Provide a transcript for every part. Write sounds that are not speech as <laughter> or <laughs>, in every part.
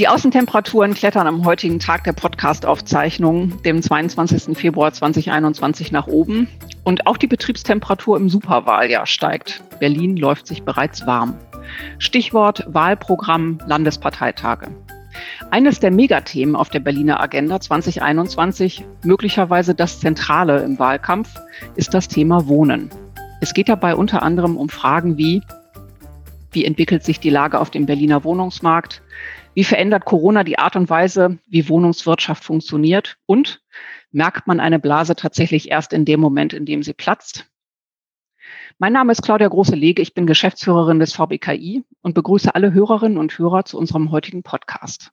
Die Außentemperaturen klettern am heutigen Tag der Podcast-Aufzeichnung, dem 22. Februar 2021, nach oben. Und auch die Betriebstemperatur im Superwahljahr steigt. Berlin läuft sich bereits warm. Stichwort Wahlprogramm Landesparteitage. Eines der Megathemen auf der Berliner Agenda 2021, möglicherweise das Zentrale im Wahlkampf, ist das Thema Wohnen. Es geht dabei unter anderem um Fragen wie, wie entwickelt sich die Lage auf dem Berliner Wohnungsmarkt? Wie verändert Corona die Art und Weise, wie Wohnungswirtschaft funktioniert? Und merkt man eine Blase tatsächlich erst in dem Moment, in dem sie platzt? Mein Name ist Claudia Große-Lege. Ich bin Geschäftsführerin des VBKI und begrüße alle Hörerinnen und Hörer zu unserem heutigen Podcast.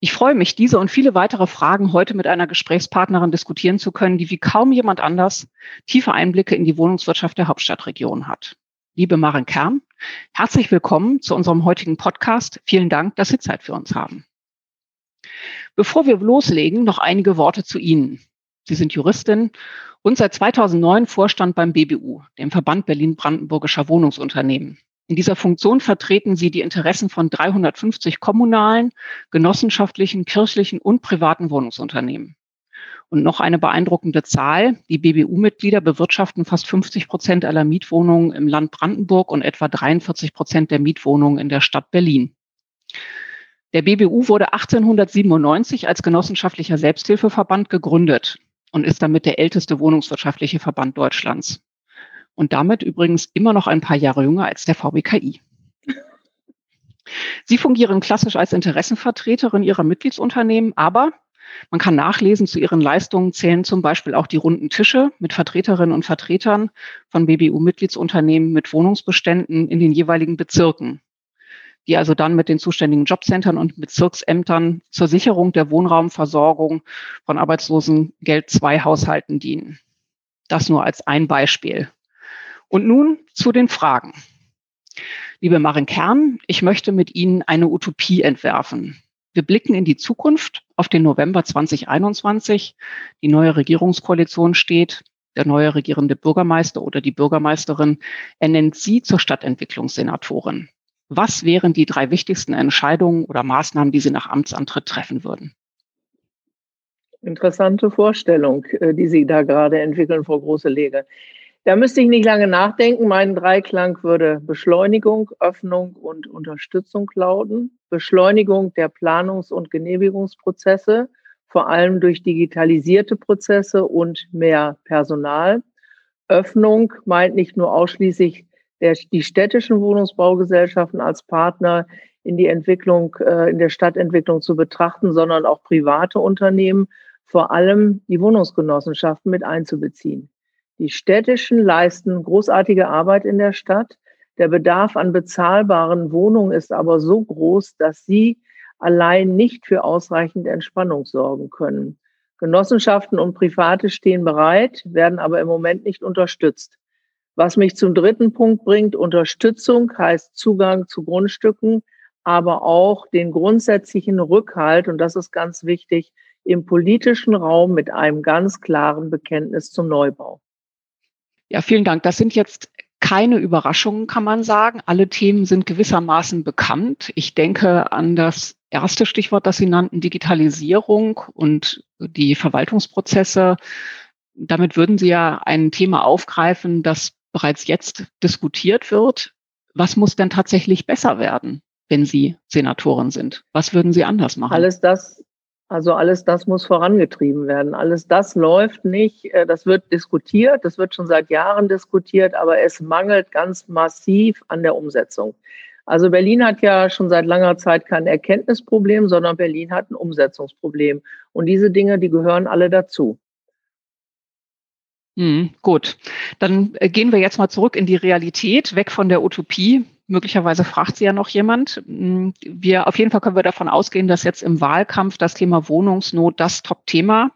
Ich freue mich, diese und viele weitere Fragen heute mit einer Gesprächspartnerin diskutieren zu können, die wie kaum jemand anders tiefe Einblicke in die Wohnungswirtschaft der Hauptstadtregion hat liebe Maren Kern. Herzlich willkommen zu unserem heutigen Podcast. Vielen Dank, dass Sie Zeit für uns haben. Bevor wir loslegen, noch einige Worte zu Ihnen. Sie sind Juristin und seit 2009 Vorstand beim BBU, dem Verband Berlin-Brandenburgischer Wohnungsunternehmen. In dieser Funktion vertreten Sie die Interessen von 350 kommunalen, genossenschaftlichen, kirchlichen und privaten Wohnungsunternehmen. Und noch eine beeindruckende Zahl. Die BBU-Mitglieder bewirtschaften fast 50 Prozent aller Mietwohnungen im Land Brandenburg und etwa 43 Prozent der Mietwohnungen in der Stadt Berlin. Der BBU wurde 1897 als genossenschaftlicher Selbsthilfeverband gegründet und ist damit der älteste wohnungswirtschaftliche Verband Deutschlands. Und damit übrigens immer noch ein paar Jahre jünger als der VBKI. Sie fungieren klassisch als Interessenvertreterin ihrer Mitgliedsunternehmen, aber man kann nachlesen, zu ihren Leistungen zählen zum Beispiel auch die runden Tische mit Vertreterinnen und Vertretern von BBU-Mitgliedsunternehmen mit Wohnungsbeständen in den jeweiligen Bezirken, die also dann mit den zuständigen Jobcentern und Bezirksämtern zur Sicherung der Wohnraumversorgung von Arbeitslosengeld II Haushalten dienen. Das nur als ein Beispiel. Und nun zu den Fragen. Liebe Marin Kern, ich möchte mit Ihnen eine Utopie entwerfen. Wir blicken in die Zukunft auf den November 2021. Die neue Regierungskoalition steht. Der neue regierende Bürgermeister oder die Bürgermeisterin ernennt Sie zur Stadtentwicklungssenatorin. Was wären die drei wichtigsten Entscheidungen oder Maßnahmen, die Sie nach Amtsantritt treffen würden? Interessante Vorstellung, äh, die Sie da gerade entwickeln, Frau Große-Lege. Da müsste ich nicht lange nachdenken. Mein Dreiklang würde Beschleunigung, Öffnung und Unterstützung lauten. Beschleunigung der Planungs- und Genehmigungsprozesse, vor allem durch digitalisierte Prozesse und mehr Personal. Öffnung meint nicht nur ausschließlich der, die städtischen Wohnungsbaugesellschaften als Partner in die Entwicklung, äh, in der Stadtentwicklung zu betrachten, sondern auch private Unternehmen, vor allem die Wohnungsgenossenschaften mit einzubeziehen. Die städtischen leisten großartige Arbeit in der Stadt. Der Bedarf an bezahlbaren Wohnungen ist aber so groß, dass sie allein nicht für ausreichend Entspannung sorgen können. Genossenschaften und Private stehen bereit, werden aber im Moment nicht unterstützt. Was mich zum dritten Punkt bringt, Unterstützung heißt Zugang zu Grundstücken, aber auch den grundsätzlichen Rückhalt, und das ist ganz wichtig, im politischen Raum mit einem ganz klaren Bekenntnis zum Neubau. Ja, vielen Dank. Das sind jetzt keine Überraschungen, kann man sagen. Alle Themen sind gewissermaßen bekannt. Ich denke an das erste Stichwort, das Sie nannten, Digitalisierung und die Verwaltungsprozesse. Damit würden Sie ja ein Thema aufgreifen, das bereits jetzt diskutiert wird. Was muss denn tatsächlich besser werden, wenn Sie Senatorin sind? Was würden Sie anders machen? Alles das, also alles das muss vorangetrieben werden. Alles das läuft nicht. Äh, das wird diskutiert. Das wird schon seit Jahren diskutiert, aber es mangelt ganz massiv an der Umsetzung. Also Berlin hat ja schon seit langer Zeit kein Erkenntnisproblem, sondern Berlin hat ein Umsetzungsproblem. Und diese Dinge, die gehören alle dazu. Hm, gut, dann äh, gehen wir jetzt mal zurück in die Realität, weg von der Utopie. Möglicherweise fragt sie ja noch jemand. Hm, wir, auf jeden Fall können wir davon ausgehen, dass jetzt im Wahlkampf das Thema Wohnungsnot das Top-Thema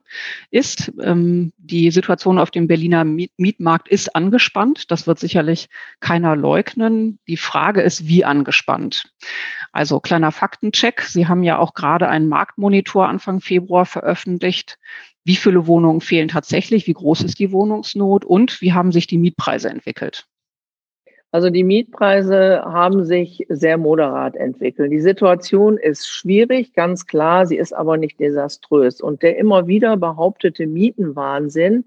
ist. Ähm, die Situation auf dem Berliner Mietmarkt ist angespannt. Das wird sicherlich keiner leugnen. Die Frage ist, wie angespannt. Also kleiner Faktencheck. Sie haben ja auch gerade einen Marktmonitor Anfang Februar veröffentlicht wie viele Wohnungen fehlen tatsächlich, wie groß ist die Wohnungsnot und wie haben sich die Mietpreise entwickelt? Also die Mietpreise haben sich sehr moderat entwickelt. Die Situation ist schwierig, ganz klar, sie ist aber nicht desaströs. Und der immer wieder behauptete Mietenwahnsinn,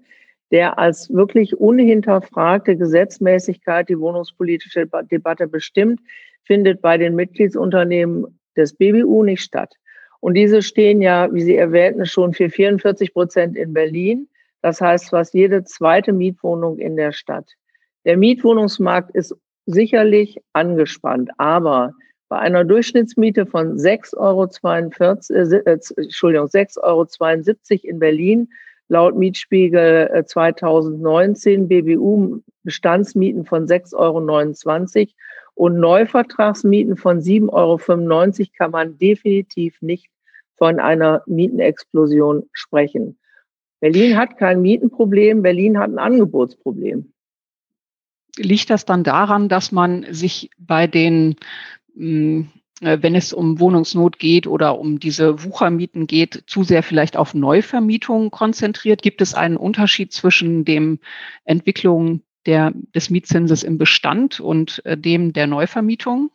der als wirklich unhinterfragte Gesetzmäßigkeit die wohnungspolitische Debatte bestimmt, findet bei den Mitgliedsunternehmen des BBU nicht statt. Und diese stehen ja, wie Sie erwähnten, schon für 44 Prozent in Berlin. Das heißt fast jede zweite Mietwohnung in der Stadt. Der Mietwohnungsmarkt ist sicherlich angespannt, aber bei einer Durchschnittsmiete von 6,42 Euro, äh, Entschuldigung, 6,72 Euro in Berlin laut Mietspiegel 2019 äh, BBU Bestandsmieten von 6,29 Euro und Neuvertragsmieten von 7,95 Euro kann man definitiv nicht von einer Mietenexplosion sprechen. Berlin hat kein Mietenproblem, Berlin hat ein Angebotsproblem. Liegt das dann daran, dass man sich bei den hm, äh, wenn es um Wohnungsnot geht oder um diese Wuchermieten geht, zu sehr vielleicht auf Neuvermietungen konzentriert? Gibt es einen Unterschied zwischen dem Entwicklung der, des Mietzinses im Bestand und äh, dem der Neuvermietung?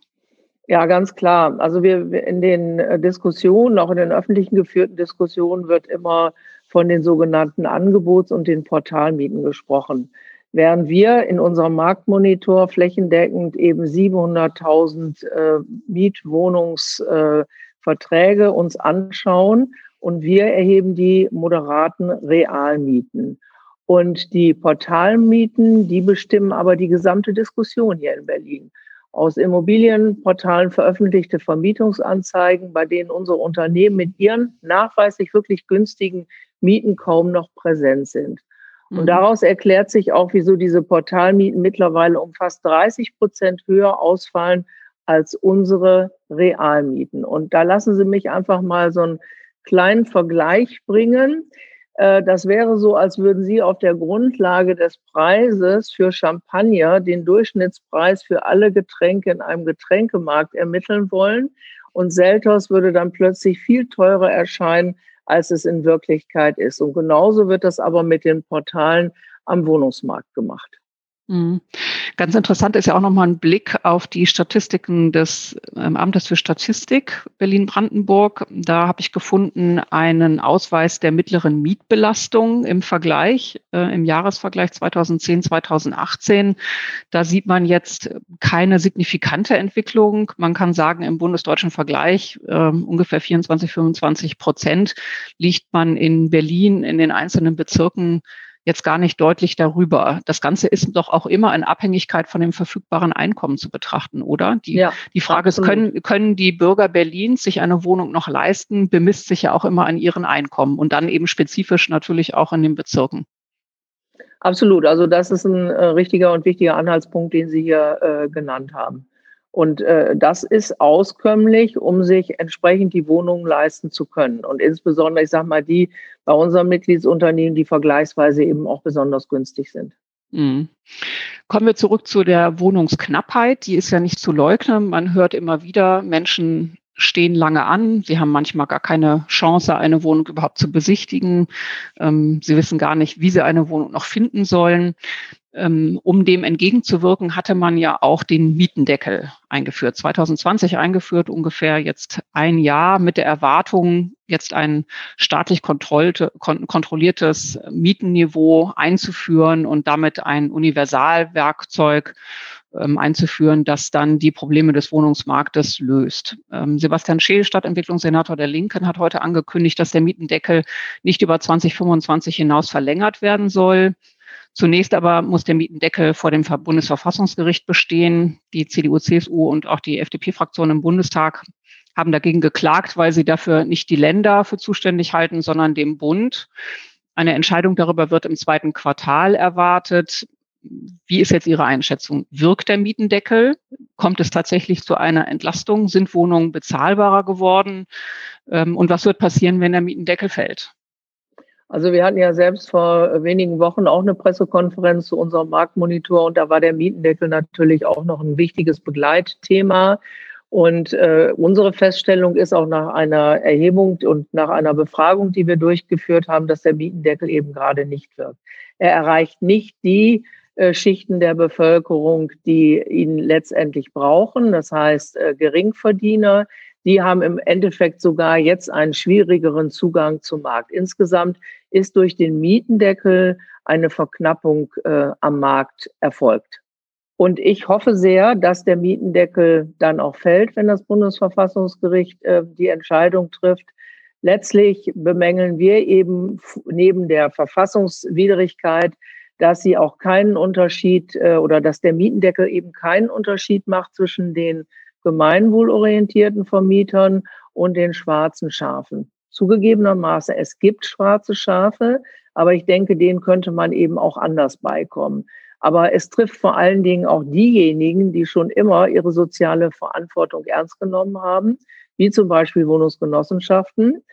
Ja, ganz klar. Also wir in den äh, Diskussionen, auch in den öffentlichen geführten Diskussionen wird immer von den sogenannten Angebots- und den Portalmieten gesprochen während wir in unserem Marktmonitor flächendeckend eben 700.000 äh, Mietwohnungsverträge äh, uns anschauen und wir erheben die moderaten Realmieten. Und die Portalmieten, die bestimmen aber die gesamte Diskussion hier in Berlin. Aus Immobilienportalen veröffentlichte Vermietungsanzeigen, bei denen unsere Unternehmen mit ihren nachweislich wirklich günstigen Mieten kaum noch präsent sind. Und mhm. daraus erklärt sich auch, wieso diese Portalmieten mittlerweile um fast 30 Prozent höher ausfallen als unsere Realmieten. Und da lassen Sie mich einfach mal so einen kleinen Vergleich bringen. Äh, das wäre so, als würden Sie auf der Grundlage des Preises für Champagner den Durchschnittspreis für alle Getränke in einem Getränkemarkt ermitteln wollen. Und Seltos würde dann plötzlich viel teurer erscheinen als es in Wirklichkeit ist. Und genauso wird das aber mit den Portalen am Wohnungsmarkt gemacht. Mhm. Ganz interessant ist ja auch nochmal ein Blick auf die Statistiken des ähm, Amtes für Statistik Berlin-Brandenburg. Da habe ich gefunden einen Ausweis der mittleren Mietbelastung im Vergleich, äh, im Jahresvergleich 2010, 2018. Da sieht man jetzt keine signifikante Entwicklung. Man kann sagen, im bundesdeutschen Vergleich äh, ungefähr 24, 25 Prozent liegt man in Berlin in den einzelnen Bezirken jetzt gar nicht deutlich darüber. Das Ganze ist doch auch immer in Abhängigkeit von dem verfügbaren Einkommen zu betrachten, oder? Die, ja, die Frage absolut. ist, können, können die Bürger Berlins sich eine Wohnung noch leisten, bemisst sich ja auch immer an ihren Einkommen und dann eben spezifisch natürlich auch in den Bezirken. Absolut. Also das ist ein äh, richtiger und wichtiger Anhaltspunkt, den Sie hier äh, genannt haben. Und äh, das ist auskömmlich, um sich entsprechend die Wohnungen leisten zu können. Und insbesondere, ich sage mal, die bei unseren Mitgliedsunternehmen, die vergleichsweise eben auch besonders günstig sind. Mhm. Kommen wir zurück zu der Wohnungsknappheit. Die ist ja nicht zu leugnen. Man hört immer wieder, Menschen stehen lange an. Sie haben manchmal gar keine Chance, eine Wohnung überhaupt zu besichtigen. Ähm, sie wissen gar nicht, wie sie eine Wohnung noch finden sollen. Ähm, um dem entgegenzuwirken, hatte man ja auch den Mietendeckel eingeführt. 2020 eingeführt, ungefähr jetzt ein Jahr mit der Erwartung, jetzt ein staatlich kontrolliertes Mietenniveau einzuführen und damit ein Universalwerkzeug ähm, einzuführen, das dann die Probleme des Wohnungsmarktes löst. Ähm, Sebastian Scheel, Stadtentwicklungssenator der Linken, hat heute angekündigt, dass der Mietendeckel nicht über 2025 hinaus verlängert werden soll. Zunächst aber muss der Mietendeckel vor dem Bundesverfassungsgericht bestehen. Die CDU, CSU und auch die FDP-Fraktion im Bundestag haben dagegen geklagt, weil sie dafür nicht die Länder für zuständig halten, sondern dem Bund. Eine Entscheidung darüber wird im zweiten Quartal erwartet. Wie ist jetzt Ihre Einschätzung? Wirkt der Mietendeckel? Kommt es tatsächlich zu einer Entlastung? Sind Wohnungen bezahlbarer geworden? Ähm, und was wird passieren, wenn der Mietendeckel fällt? Also wir hatten ja selbst vor wenigen Wochen auch eine Pressekonferenz zu unserem Marktmonitor und da war der Mietendeckel natürlich auch noch ein wichtiges Begleitthema. Und äh, unsere Feststellung ist auch nach einer Erhebung und nach einer Befragung, die wir durchgeführt haben, dass der Mietendeckel eben gerade nicht wirkt. Er erreicht nicht die äh, Schichten der Bevölkerung, die ihn letztendlich brauchen. Das heißt, äh, Geringverdiener, die haben im Endeffekt sogar jetzt einen schwierigeren Zugang zum Markt. Insgesamt ist durch den Mietendeckel eine Verknappung äh, am Markt erfolgt. Und ich hoffe sehr, dass der Mietendeckel dann auch fällt, wenn das Bundesverfassungsgericht äh, die Entscheidung trifft. Letztlich bemängeln wir eben neben der Verfassungswidrigkeit, dass sie auch keinen Unterschied äh, oder dass der Mietendeckel eben keinen Unterschied macht zwischen den gemeinwohlorientierten Vermietern und den schwarzen Schafen. Zugegebenermaßen, es gibt schwarze Schafe, aber ich denke, denen könnte man eben auch anders beikommen. Aber es trifft vor allen Dingen auch diejenigen, die schon immer ihre soziale Verantwortung ernst genommen haben, wie zum Beispiel Wohnungsgenossenschaften.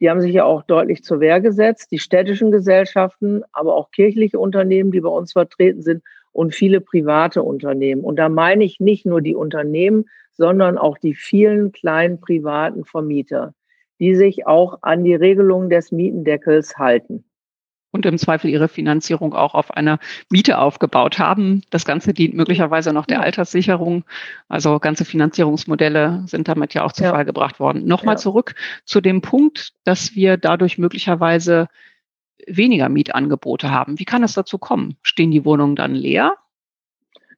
Die haben sich ja auch deutlich zur Wehr gesetzt, die städtischen Gesellschaften, aber auch kirchliche Unternehmen, die bei uns vertreten sind und viele private Unternehmen. Und da meine ich nicht nur die Unternehmen, sondern auch die vielen kleinen privaten Vermieter, die sich auch an die Regelungen des Mietendeckels halten und im Zweifel ihre Finanzierung auch auf einer Miete aufgebaut haben. Das Ganze dient möglicherweise noch der Alterssicherung. Also ganze Finanzierungsmodelle sind damit ja auch zu ja. Fall gebracht worden. Nochmal ja. zurück zu dem Punkt, dass wir dadurch möglicherweise weniger Mietangebote haben. Wie kann es dazu kommen? Stehen die Wohnungen dann leer?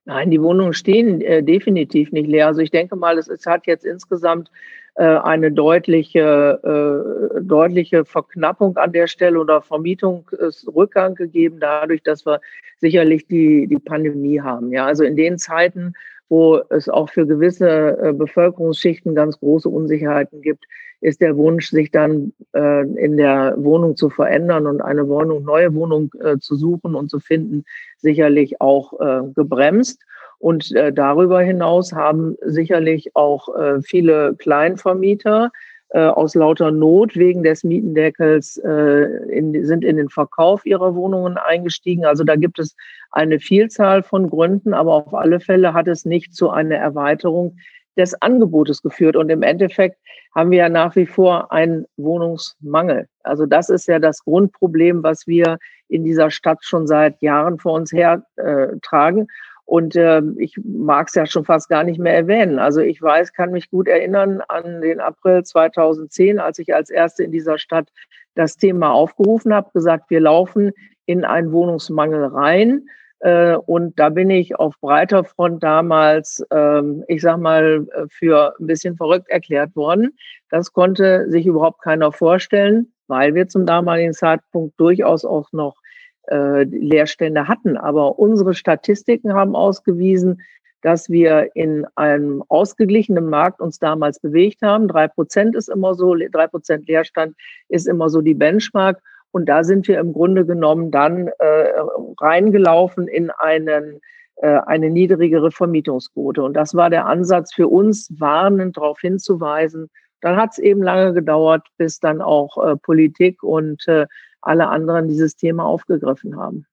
Nein, die Wohnungen stehen äh, definitiv nicht leer. Also ich denke mal, es, es hat jetzt insgesamt eine deutliche, äh, deutliche Verknappung an der Stelle oder Vermietungsrückgang gegeben, dadurch, dass wir sicherlich die, die Pandemie haben. Ja, also in den Zeiten, wo es auch für gewisse äh, Bevölkerungsschichten ganz große Unsicherheiten gibt, ist der Wunsch, sich dann äh, in der Wohnung zu verändern und eine Wohnung, neue Wohnung äh, zu suchen und zu finden, sicherlich auch äh, gebremst. Und äh, darüber hinaus haben sicherlich auch äh, viele Kleinvermieter äh, aus lauter Not wegen des Mietendeckels äh, in, sind in den Verkauf ihrer Wohnungen eingestiegen. Also da gibt es eine Vielzahl von Gründen, aber auf alle Fälle hat es nicht zu einer Erweiterung des Angebotes geführt. Und im Endeffekt haben wir ja nach wie vor einen Wohnungsmangel. Also das ist ja das Grundproblem, was wir in dieser Stadt schon seit Jahren vor uns her äh, tragen. Und äh, ich mag es ja schon fast gar nicht mehr erwähnen. Also ich weiß, kann mich gut erinnern an den April 2010, als ich als Erste in dieser Stadt das Thema aufgerufen habe, gesagt, wir laufen in einen Wohnungsmangel rein. Äh, und da bin ich auf breiter Front damals, ähm, ich sag mal, äh, für ein bisschen verrückt erklärt worden. Das konnte sich überhaupt keiner vorstellen, weil wir zum damaligen Zeitpunkt durchaus auch noch äh, Leerstände hatten. Aber unsere Statistiken haben ausgewiesen, dass wir in einem ausgeglichenen Markt uns damals bewegt haben. Drei Prozent ist immer so, drei Prozent Leerstand ist immer so die Benchmark. Und da sind wir im Grunde genommen dann äh, reingelaufen in einen, äh, eine niedrigere Vermietungsquote. Und das war der Ansatz für uns, warnend darauf hinzuweisen. Dann hat es eben lange gedauert, bis dann auch äh, Politik und äh, alle anderen dieses Thema aufgegriffen haben.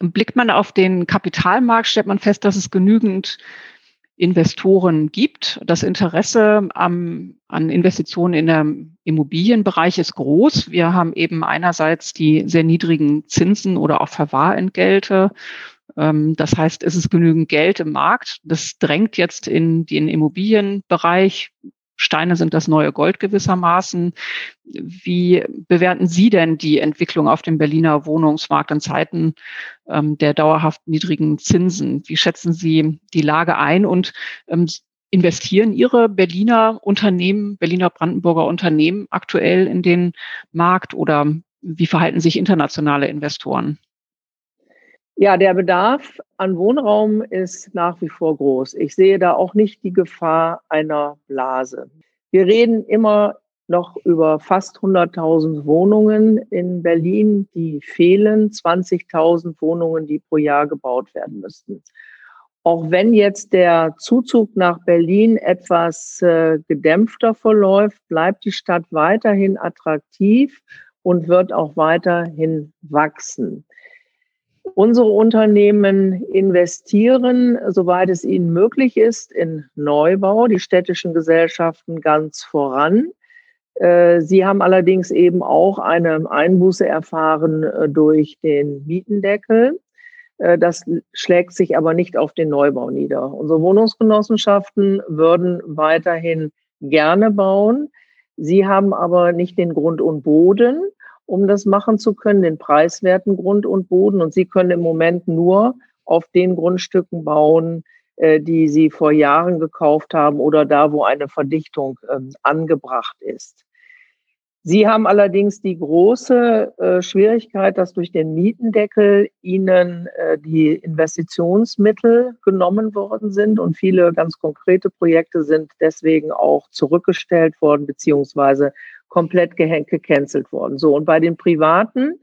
Blickt man auf den Kapitalmarkt, stellt man fest, dass es genügend Investoren gibt. Das Interesse am, an Investitionen in der Immobilienbereich ist groß. Wir haben eben einerseits die sehr niedrigen Zinsen oder auch Verwahrentgelte. Ähm, das heißt, es ist genügend Geld im Markt. Das drängt jetzt in den Immobilienbereich. Steine sind das neue Gold gewissermaßen. Wie bewerten Sie denn die Entwicklung auf dem Berliner Wohnungsmarkt in Zeiten ähm, der dauerhaft niedrigen Zinsen? Wie schätzen Sie die Lage ein und ähm, investieren Ihre Berliner Unternehmen, Berliner Brandenburger Unternehmen aktuell in den Markt oder wie verhalten sich internationale Investoren? Ja, der Bedarf an Wohnraum ist nach wie vor groß. Ich sehe da auch nicht die Gefahr einer Blase. Wir reden immer noch über fast 100.000 Wohnungen in Berlin, die fehlen, 20.000 Wohnungen, die pro Jahr gebaut werden müssten. Auch wenn jetzt der Zuzug nach Berlin etwas äh, gedämpfter verläuft, bleibt die Stadt weiterhin attraktiv und wird auch weiterhin wachsen. Unsere Unternehmen investieren, soweit es ihnen möglich ist, in Neubau, die städtischen Gesellschaften ganz voran. Äh, sie haben allerdings eben auch eine Einbuße erfahren äh, durch den Mietendeckel. Äh, das schlägt sich aber nicht auf den Neubau nieder. Unsere Wohnungsgenossenschaften würden weiterhin gerne bauen. Sie haben aber nicht den Grund und Boden, um das machen zu können, den preiswerten Grund und Boden. Und Sie können im Moment nur auf den Grundstücken bauen, äh, die Sie vor Jahren gekauft haben oder da, wo eine Verdichtung ähm, angebracht ist. Sie haben allerdings die große äh, Schwierigkeit, dass durch den Mietendeckel Ihnen äh, die Investitionsmittel genommen worden sind und viele ganz konkrete Projekte sind deswegen auch zurückgestellt worden beziehungsweise komplett gecancelt worden. So und bei den Privaten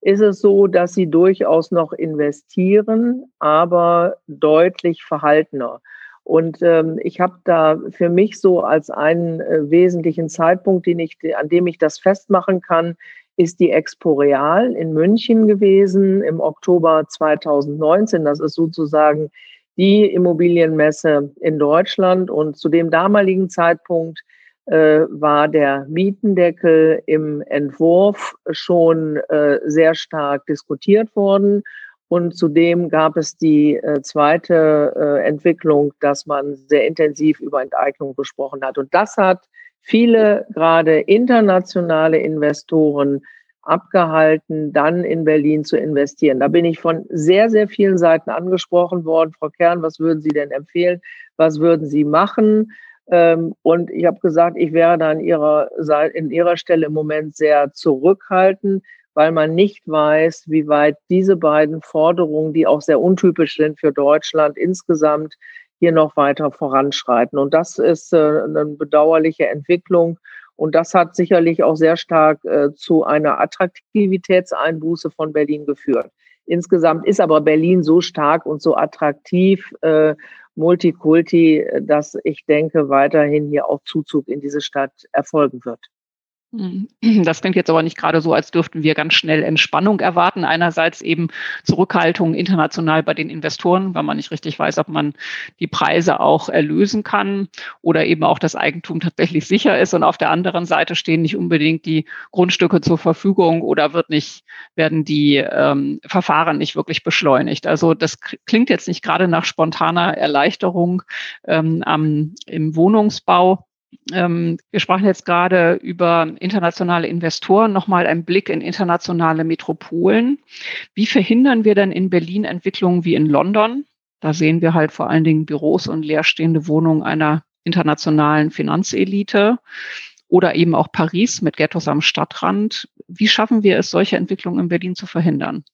ist es so, dass sie durchaus noch investieren, aber deutlich verhaltener. Und ähm, ich habe da für mich so als einen äh, wesentlichen Zeitpunkt, den ich, an dem ich das festmachen kann, ist die Expo Real in München gewesen im Oktober 2019. Das ist sozusagen die Immobilienmesse in Deutschland. Und zu dem damaligen Zeitpunkt war der Mietendeckel im Entwurf schon äh, sehr stark diskutiert worden. Und zudem gab es die äh, zweite äh, Entwicklung, dass man sehr intensiv über Enteignung gesprochen hat. Und das hat viele gerade internationale Investoren abgehalten, dann in Berlin zu investieren. Da bin ich von sehr, sehr vielen Seiten angesprochen worden. Frau Kern, was würden Sie denn empfehlen? Was würden Sie machen? Ähm, und ich habe gesagt, ich wäre da an ihrer, in Ihrer Stelle im Moment sehr zurückhaltend weil man nicht weiß, wie weit diese beiden Forderungen, die auch sehr untypisch sind für Deutschland insgesamt, hier noch weiter voranschreiten. Und das ist äh, eine bedauerliche Entwicklung. Und das hat sicherlich auch sehr stark äh, zu einer Attraktivitätseinbuße von Berlin geführt. Insgesamt ist aber Berlin so stark und so attraktiv, äh, Multikulti, dass ich denke, weiterhin hier auch Zuzug in diese Stadt erfolgen wird. Mhm. Das klingt jetzt aber nicht gerade so, als dürften wir ganz schnell Entspannung erwarten. Einerseits eben Zurückhaltung international bei den Investoren, weil man nicht richtig weiß, ob man die Preise auch erlösen kann oder eben auch das Eigentum tatsächlich sicher ist. Und auf der anderen Seite stehen nicht unbedingt die Grundstücke zur Verfügung oder wird nicht, werden die ähm, Verfahren nicht wirklich beschleunigt. Also das klingt jetzt nicht gerade nach spontaner Erleichterung ähm, am, im Wohnungsbau. Ähm, wir sprachen jetzt gerade über internationale Investoren, nochmal ein Blick in internationale Metropolen. Wie verhindern wir denn in Berlin Entwicklungen wie in London? Da sehen wir halt vor allen Dingen Büros und leerstehende Wohnungen einer internationalen Finanzelite oder eben auch Paris mit Ghettos am Stadtrand. Wie schaffen wir es, solche Entwicklungen in Berlin zu verhindern?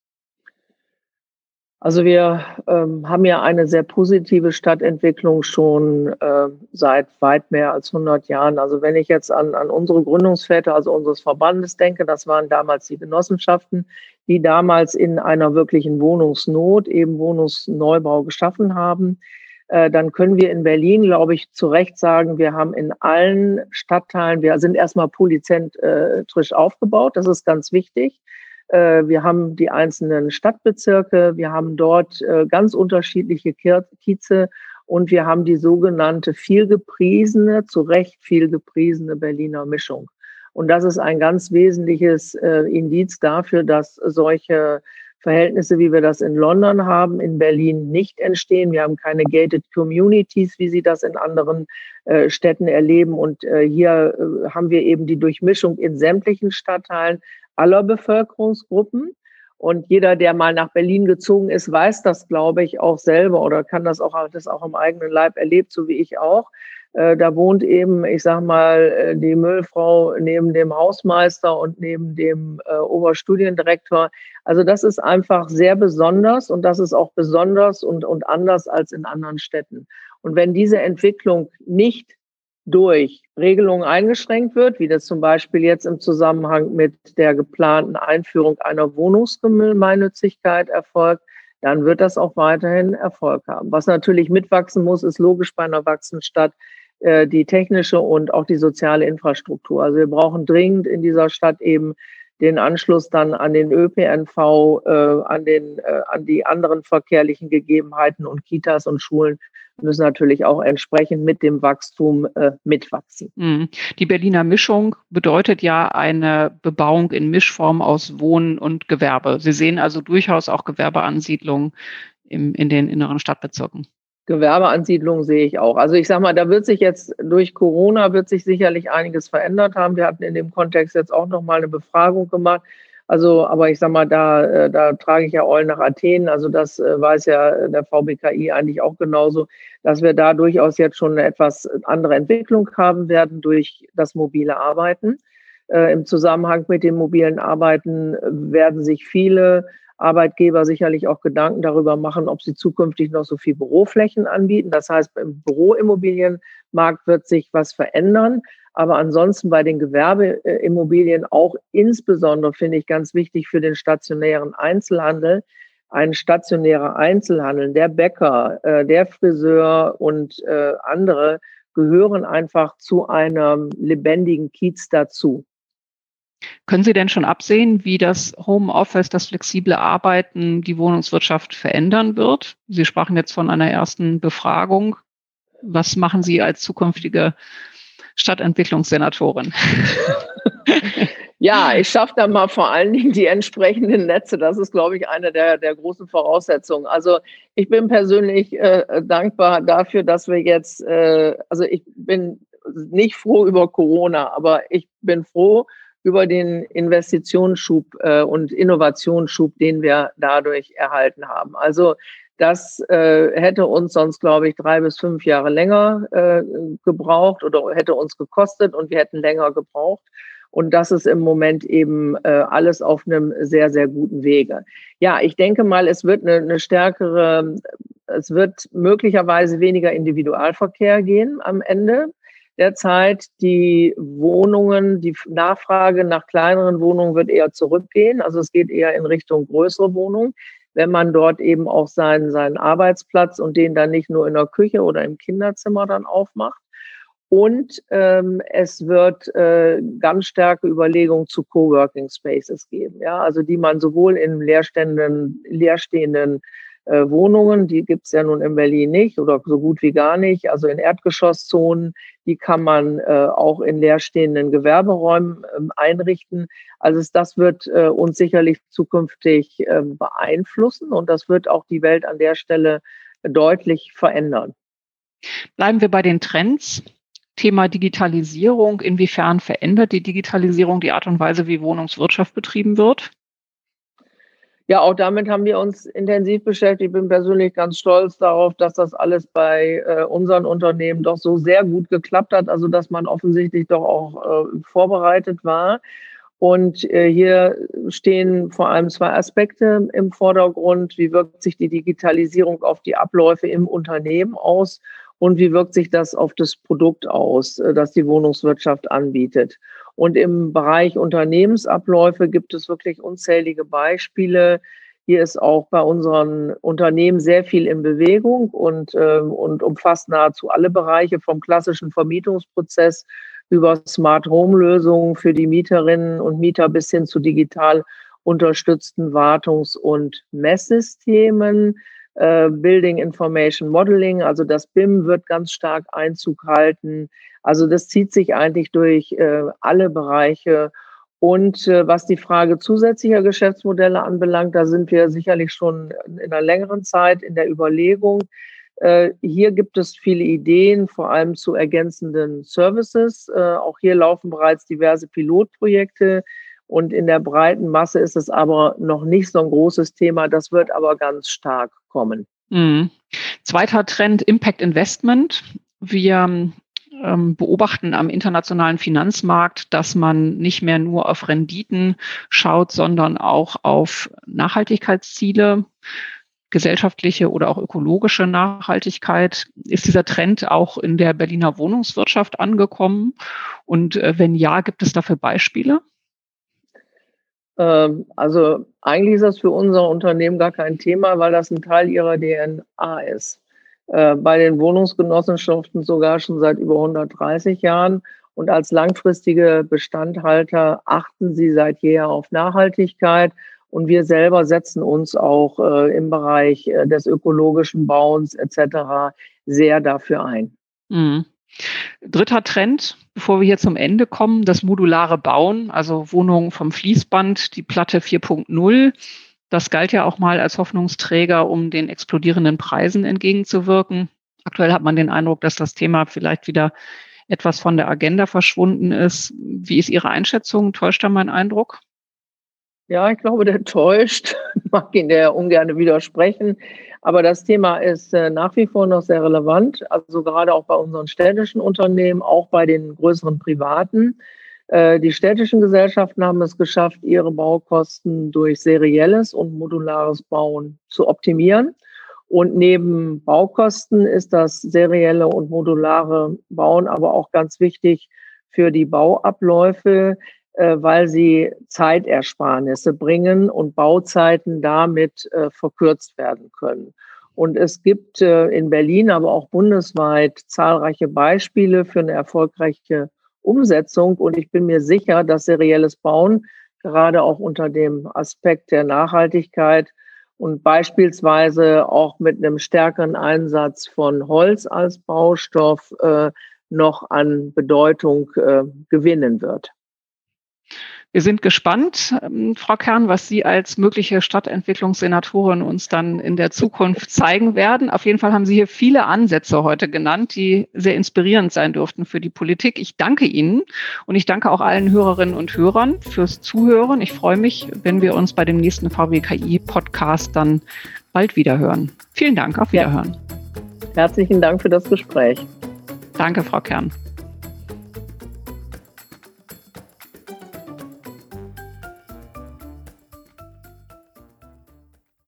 Also wir ähm, haben ja eine sehr positive Stadtentwicklung schon äh, seit weit mehr als 100 Jahren. Also wenn ich jetzt an, an unsere Gründungsväter, also unseres Verbandes denke, das waren damals die Genossenschaften, die damals in einer wirklichen Wohnungsnot eben Wohnungsneubau geschaffen haben. Äh, dann können wir in Berlin, glaube ich, zu Recht sagen, wir haben in allen Stadtteilen, wir sind erstmal polyzentrisch aufgebaut, das ist ganz wichtig. Äh, wir haben die einzelnen Stadtbezirke, wir haben dort äh, ganz unterschiedliche Kieze und wir haben die sogenannte vielgepriesene, zu Recht vielgepriesene Berliner Mischung. Und das ist ein ganz wesentliches äh, Indiz dafür, dass solche Verhältnisse, wie wir das in London haben, in Berlin nicht entstehen. Wir haben keine gated communities, wie Sie das in anderen äh, Städten erleben. Und äh, hier äh, haben wir eben die Durchmischung in sämtlichen Stadtteilen, aller Bevölkerungsgruppen. Und jeder, der mal nach Berlin gezogen ist, weiß das, glaube ich, auch selber oder kann das auch, das auch im eigenen Leib erlebt, so wie ich auch. Äh, da wohnt eben, ich sag mal, äh, die Müllfrau neben dem Hausmeister und neben dem äh, Oberstudiendirektor. Also das ist einfach sehr besonders und das ist auch besonders und, und anders als in anderen Städten. Und wenn diese Entwicklung nicht durch Regelungen eingeschränkt wird, wie das zum Beispiel jetzt im Zusammenhang mit der geplanten Einführung einer Wohnungsgemeinnützigkeit erfolgt, dann wird das auch weiterhin Erfolg haben. Was natürlich mitwachsen muss, ist logisch bei einer wachsenden Stadt äh, die technische und auch die soziale Infrastruktur. Also wir brauchen dringend in dieser Stadt eben den Anschluss dann an den ÖPNV, äh, an, den, äh, an die anderen verkehrlichen Gegebenheiten und Kitas und Schulen müssen natürlich auch entsprechend mit dem Wachstum äh, mitwachsen. Mhm. Die Berliner Mischung bedeutet ja eine Bebauung in Mischform aus Wohnen und Gewerbe. Sie sehen also durchaus auch Gewerbeansiedlungen im, in den inneren Stadtbezirken. Gewerbeansiedlungen sehe ich auch. Also ich sage mal, da wird sich jetzt durch Corona wird sich sicherlich einiges verändert haben. Wir hatten in dem Kontext jetzt auch noch mal eine Befragung gemacht. Also, aber ich sage mal, da, äh, da trage ich ja Eulen nach Athen. Also das äh, weiß ja der VBKI eigentlich auch genauso, dass wir da durchaus jetzt schon eine etwas andere Entwicklung haben werden durch das mobile Arbeiten. Äh, Im Zusammenhang mit dem mobilen Arbeiten werden sich viele Arbeitgeber sicherlich auch Gedanken darüber machen, ob sie zukünftig noch so viel Büroflächen anbieten. Das heißt, im Büroimmobilienmarkt wird sich was verändern. Aber ansonsten bei den Gewerbeimmobilien auch insbesondere finde ich ganz wichtig für den stationären Einzelhandel, ein stationärer Einzelhandel, der Bäcker, äh, der Friseur und äh, andere gehören einfach zu einem lebendigen Kiez dazu. Können Sie denn schon absehen, wie das Homeoffice, das flexible Arbeiten die Wohnungswirtschaft verändern wird? Sie sprachen jetzt von einer ersten Befragung. Was machen Sie als zukünftige Stadtentwicklungssenatorin? <laughs> Ja, ich schaffe da mal vor allen Dingen die entsprechenden Netze. Das ist, glaube ich, eine der, der großen Voraussetzungen. Also ich bin persönlich äh, dankbar dafür, dass wir jetzt, äh, also ich bin nicht froh über Corona, aber ich bin froh über den Investitionsschub äh, und Innovationsschub, den wir dadurch erhalten haben. Also das äh, hätte uns sonst, glaube ich, drei bis fünf Jahre länger äh, gebraucht oder hätte uns gekostet und wir hätten länger gebraucht. Und das ist im Moment eben äh, alles auf einem sehr, sehr guten Wege. Ja, ich denke mal, es wird eine, eine stärkere, es wird möglicherweise weniger Individualverkehr gehen am Ende der Zeit. Die Wohnungen, die Nachfrage nach kleineren Wohnungen wird eher zurückgehen. Also es geht eher in Richtung größere Wohnungen wenn man dort eben auch seinen, seinen Arbeitsplatz und den dann nicht nur in der Küche oder im Kinderzimmer dann aufmacht. Und ähm, es wird äh, ganz starke Überlegungen zu Coworking Spaces geben, ja, also die man sowohl in leerstehenden, leerstehenden äh, Wohnungen, die gibt es ja nun in Berlin nicht oder so gut wie gar nicht. Also in Erdgeschosszonen, die kann man äh, auch in leerstehenden Gewerberäumen äh, einrichten. Also das wird äh, uns sicherlich zukünftig ähm, beeinflussen und das wird auch die Welt an der Stelle deutlich verändern. Bleiben wir bei den Trends. Thema Digitalisierung. Inwiefern verändert die Digitalisierung die Art und Weise, wie Wohnungswirtschaft betrieben wird? Ja, auch damit haben wir uns intensiv beschäftigt. Ich bin persönlich ganz stolz darauf, dass das alles bei äh, unseren Unternehmen doch so sehr gut geklappt hat, also dass man offensichtlich doch auch äh, vorbereitet war. Und äh, hier stehen vor allem zwei Aspekte im Vordergrund. Wie wirkt sich die Digitalisierung auf die Abläufe im Unternehmen aus? Und wie wirkt sich das auf das Produkt aus, äh, das die Wohnungswirtschaft anbietet? Und im Bereich Unternehmensabläufe gibt es wirklich unzählige Beispiele. Hier ist auch bei unseren Unternehmen sehr viel in Bewegung und, äh, und umfasst nahezu alle Bereiche vom klassischen Vermietungsprozess über Smart Home Lösungen für die Mieterinnen und Mieter bis hin zu digital unterstützten Wartungs- und Messsystemen. Äh, Building Information Modeling, also das BIM wird ganz stark Einzug halten. Also das zieht sich eigentlich durch äh, alle Bereiche. Und äh, was die Frage zusätzlicher Geschäftsmodelle anbelangt, da sind wir sicherlich schon in einer längeren Zeit in der Überlegung. Äh, hier gibt es viele Ideen, vor allem zu ergänzenden Services. Äh, auch hier laufen bereits diverse Pilotprojekte. Und in der breiten Masse ist es aber noch nicht so ein großes Thema. Das wird aber ganz stark kommen. Mhm. Zweiter Trend, Impact Investment. Wir ähm, beobachten am internationalen Finanzmarkt, dass man nicht mehr nur auf Renditen schaut, sondern auch auf Nachhaltigkeitsziele gesellschaftliche oder auch ökologische Nachhaltigkeit. Ist dieser Trend auch in der Berliner Wohnungswirtschaft angekommen? Und äh, wenn ja, gibt es dafür Beispiele? Ähm, also eigentlich ist das für unser Unternehmen gar kein Thema, weil das ein Teil ihrer DNA ist. Äh, bei den Wohnungsgenossenschaften sogar schon seit über 130 Jahren. Und als langfristige Bestandhalter achten sie seit jeher auf Nachhaltigkeit. Und wir selber setzen uns auch äh, im Bereich äh, des ökologischen Bauens etc. sehr dafür ein. Mhm. Dritter Trend, bevor wir hier zum Ende kommen, das modulare Bauen, also Wohnungen vom Fließband, die Platte 4.0. Das galt ja auch mal als Hoffnungsträger, um den explodierenden Preisen entgegenzuwirken. Aktuell hat man den Eindruck, dass das Thema vielleicht wieder etwas von der Agenda verschwunden ist. Wie ist Ihre Einschätzung? Täuscht da mein Eindruck? Ja, ich glaube, der täuscht. Ich <laughs> mag ihn der ungern widersprechen. Aber das Thema ist äh, nach wie vor noch sehr relevant. Also gerade auch bei unseren städtischen Unternehmen, auch bei den größeren privaten. Äh, die städtischen Gesellschaften haben es geschafft, ihre Baukosten durch serielles und modulares Bauen zu optimieren. Und neben Baukosten ist das serielle und modulare Bauen aber auch ganz wichtig für die Bauabläufe, weil sie Zeitersparnisse bringen und Bauzeiten damit äh, verkürzt werden können. Und es gibt äh, in Berlin, aber auch bundesweit zahlreiche Beispiele für eine erfolgreiche Umsetzung. Und ich bin mir sicher, dass serielles Bauen gerade auch unter dem Aspekt der Nachhaltigkeit und beispielsweise auch mit einem stärkeren Einsatz von Holz als Baustoff äh, noch an Bedeutung äh, gewinnen wird. Wir sind gespannt, ähm, Frau Kern, was Sie als mögliche Stadtentwicklungssenatorin uns dann in der Zukunft zeigen werden. Auf jeden Fall haben Sie hier viele Ansätze heute genannt, die sehr inspirierend sein dürften für die Politik. Ich danke Ihnen und ich danke auch allen Hörerinnen und Hörern fürs Zuhören. Ich freue mich, wenn wir uns bei dem nächsten VWKI-Podcast dann bald wieder hören. Vielen Dank, auf Wiederhören. Ja. Herzlichen Dank für das Gespräch. Danke, Frau Kern.